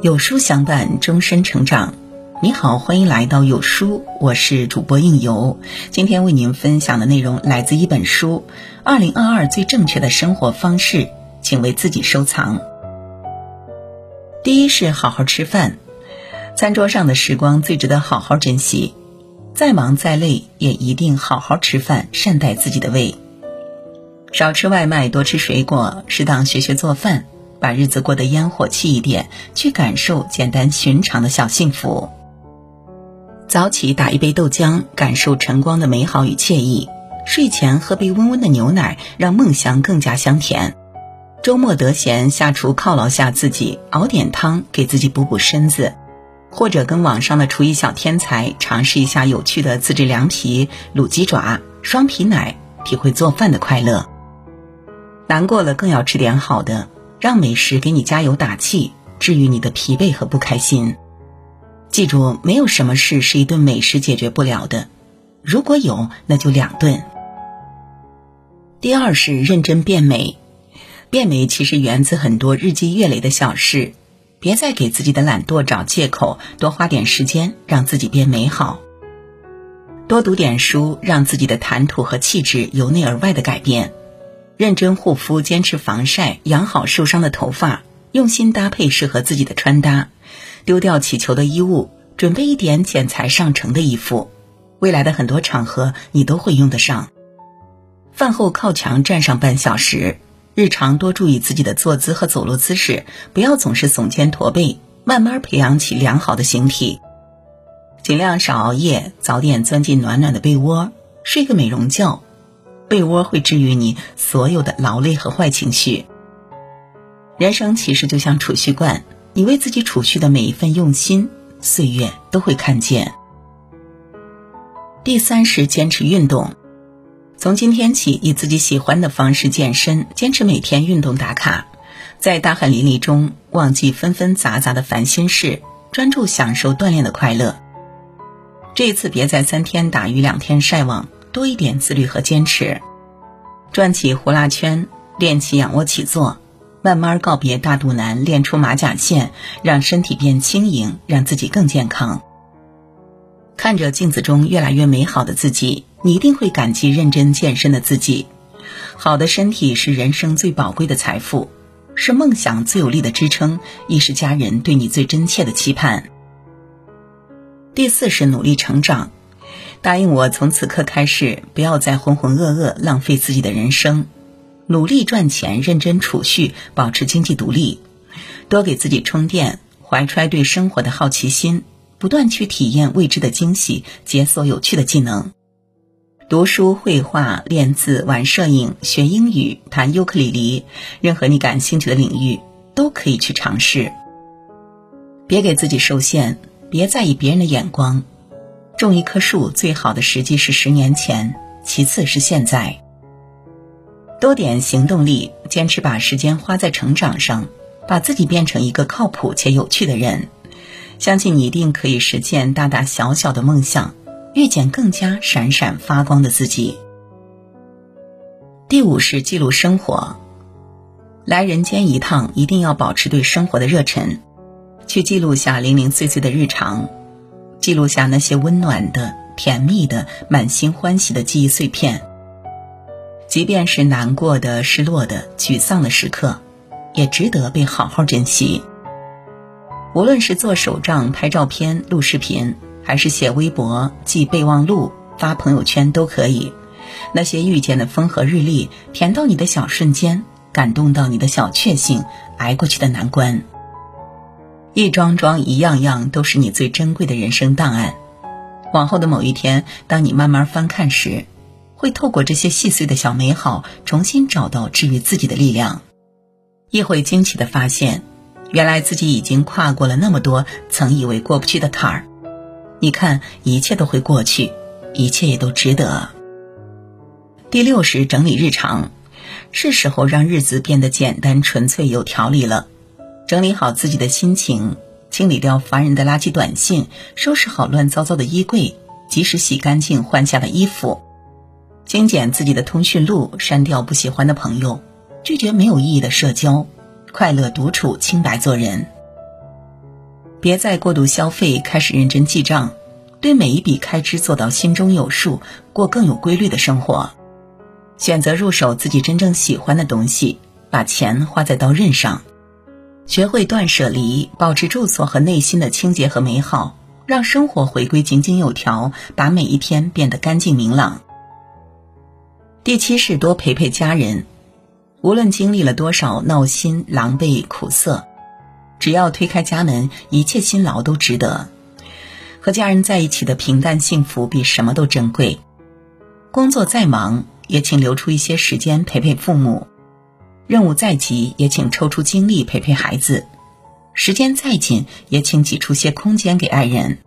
有书相伴，终身成长。你好，欢迎来到有书，我是主播应由。今天为您分享的内容来自一本书《二零二二最正确的生活方式》，请为自己收藏。第一是好好吃饭，餐桌上的时光最值得好好珍惜。再忙再累，也一定好好吃饭，善待自己的胃。少吃外卖，多吃水果，适当学学做饭，把日子过得烟火气一点，去感受简单寻常的小幸福。早起打一杯豆浆，感受晨光的美好与惬意；睡前喝杯温温的牛奶，让梦乡更加香甜。周末得闲，下厨犒劳下自己，熬点汤给自己补补身子，或者跟网上的厨艺小天才尝试一下有趣的自制凉皮、卤鸡爪、双皮奶，体会做饭的快乐。难过了更要吃点好的，让美食给你加油打气，治愈你的疲惫和不开心。记住，没有什么事是一顿美食解决不了的，如果有，那就两顿。第二是认真变美，变美其实源自很多日积月累的小事，别再给自己的懒惰找借口，多花点时间让自己变美好。多读点书，让自己的谈吐和气质由内而外的改变。认真护肤，坚持防晒，养好受伤的头发，用心搭配适合自己的穿搭，丢掉乞求的衣物，准备一点剪裁上乘的衣服，未来的很多场合你都会用得上。饭后靠墙站上半小时，日常多注意自己的坐姿和走路姿势，不要总是耸肩驼背，慢慢培养起良好的形体。尽量少熬夜，早点钻进暖暖的被窝，睡个美容觉。被窝会治愈你所有的劳累和坏情绪。人生其实就像储蓄罐，你为自己储蓄的每一份用心，岁月都会看见。第三是坚持运动，从今天起以自己喜欢的方式健身，坚持每天运动打卡，在大汗淋漓中忘记纷纷杂杂的烦心事，专注享受锻炼的快乐。这一次别再三天打鱼两天晒网。多一点自律和坚持，转起呼啦圈，练起仰卧起坐，慢慢告别大肚腩，练出马甲线，让身体变轻盈，让自己更健康。看着镜子中越来越美好的自己，你一定会感激认真健身的自己。好的身体是人生最宝贵的财富，是梦想最有力的支撑，亦是家人对你最真切的期盼。第四是努力成长。答应我，从此刻开始，不要再浑浑噩噩浪费自己的人生，努力赚钱，认真储蓄，保持经济独立，多给自己充电，怀揣对生活的好奇心，不断去体验未知的惊喜，解锁有趣的技能。读书、绘画、练字、玩摄影、学英语、弹尤克里里，任何你感兴趣的领域都可以去尝试。别给自己受限，别在意别人的眼光。种一棵树，最好的时机是十年前，其次是现在。多点行动力，坚持把时间花在成长上，把自己变成一个靠谱且有趣的人。相信你一定可以实现大大小小的梦想，遇见更加闪闪发光的自己。第五是记录生活，来人间一趟，一定要保持对生活的热忱，去记录下零零碎碎的日常。记录下那些温暖的、甜蜜的、满心欢喜的记忆碎片，即便是难过的、失落的、沮丧的时刻，也值得被好好珍惜。无论是做手账、拍照片、录视频，还是写微博、记备忘录、发朋友圈，都可以。那些遇见的风和日丽，甜到你的小瞬间，感动到你的小确幸，挨过去的难关。一桩桩、一样样，都是你最珍贵的人生档案。往后的某一天，当你慢慢翻看时，会透过这些细碎的小美好，重新找到治愈自己的力量，亦会惊奇的发现，原来自己已经跨过了那么多曾以为过不去的坎儿。你看，一切都会过去，一切也都值得。第六是整理日常，是时候让日子变得简单、纯粹、有条理了。整理好自己的心情，清理掉烦人的垃圾短信，收拾好乱糟糟的衣柜，及时洗干净换下的衣服，精简自己的通讯录，删掉不喜欢的朋友，拒绝没有意义的社交，快乐独处，清白做人。别再过度消费，开始认真记账，对每一笔开支做到心中有数，过更有规律的生活。选择入手自己真正喜欢的东西，把钱花在刀刃上。学会断舍离，保持住所和内心的清洁和美好，让生活回归井井有条，把每一天变得干净明朗。第七是多陪陪家人，无论经历了多少闹心、狼狈、苦涩，只要推开家门，一切辛劳都值得。和家人在一起的平淡幸福比什么都珍贵。工作再忙，也请留出一些时间陪陪父母。任务再急，也请抽出精力陪陪孩子；时间再紧，也请挤出些空间给爱人。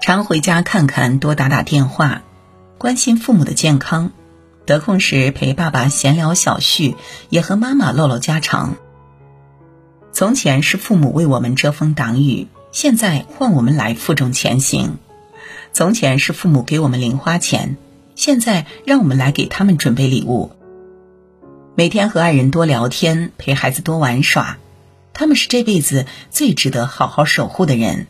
常回家看看，多打打电话，关心父母的健康。得空时陪爸爸闲聊小叙，也和妈妈唠唠家常。从前是父母为我们遮风挡雨，现在换我们来负重前行。从前是父母给我们零花钱，现在让我们来给他们准备礼物。每天和爱人多聊天，陪孩子多玩耍，他们是这辈子最值得好好守护的人。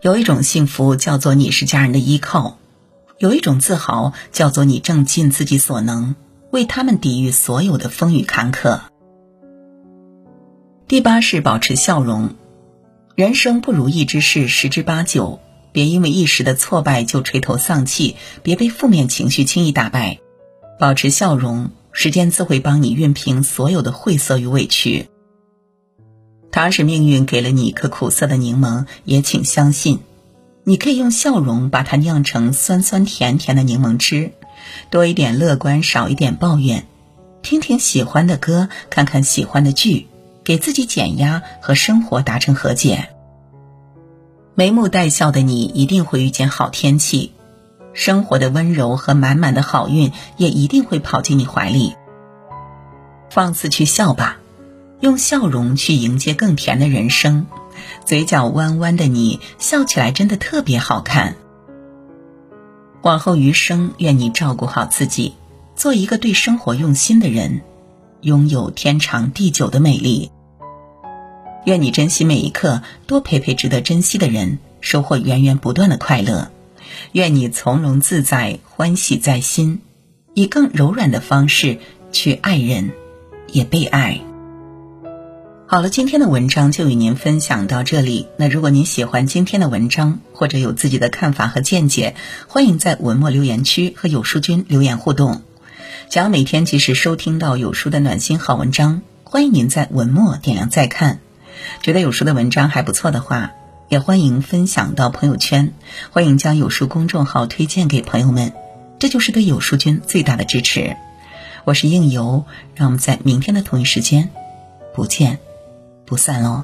有一种幸福叫做你是家人的依靠，有一种自豪叫做你正尽自己所能，为他们抵御所有的风雨坎坷。第八是保持笑容，人生不如意之事十之八九，别因为一时的挫败就垂头丧气，别被负面情绪轻易打败。保持笑容，时间自会帮你熨平所有的晦涩与委屈。倘使命运给了你一颗苦涩的柠檬，也请相信，你可以用笑容把它酿成酸酸甜甜的柠檬汁。多一点乐观，少一点抱怨，听听喜欢的歌，看看喜欢的剧，给自己减压，和生活达成和解。眉目带笑的你，一定会遇见好天气。生活的温柔和满满的好运也一定会跑进你怀里。放肆去笑吧，用笑容去迎接更甜的人生。嘴角弯弯的你，笑起来真的特别好看。往后余生，愿你照顾好自己，做一个对生活用心的人，拥有天长地久的美丽。愿你珍惜每一刻，多陪陪值得珍惜的人，收获源源不断的快乐。愿你从容自在，欢喜在心，以更柔软的方式去爱人，也被爱。好了，今天的文章就与您分享到这里。那如果您喜欢今天的文章，或者有自己的看法和见解，欢迎在文末留言区和有书君留言互动。想要每天及时收听到有书的暖心好文章，欢迎您在文末点亮再看。觉得有书的文章还不错的话。也欢迎分享到朋友圈，欢迎将有书公众号推荐给朋友们，这就是对有书君最大的支持。我是应由，让我们在明天的同一时间不见不散喽。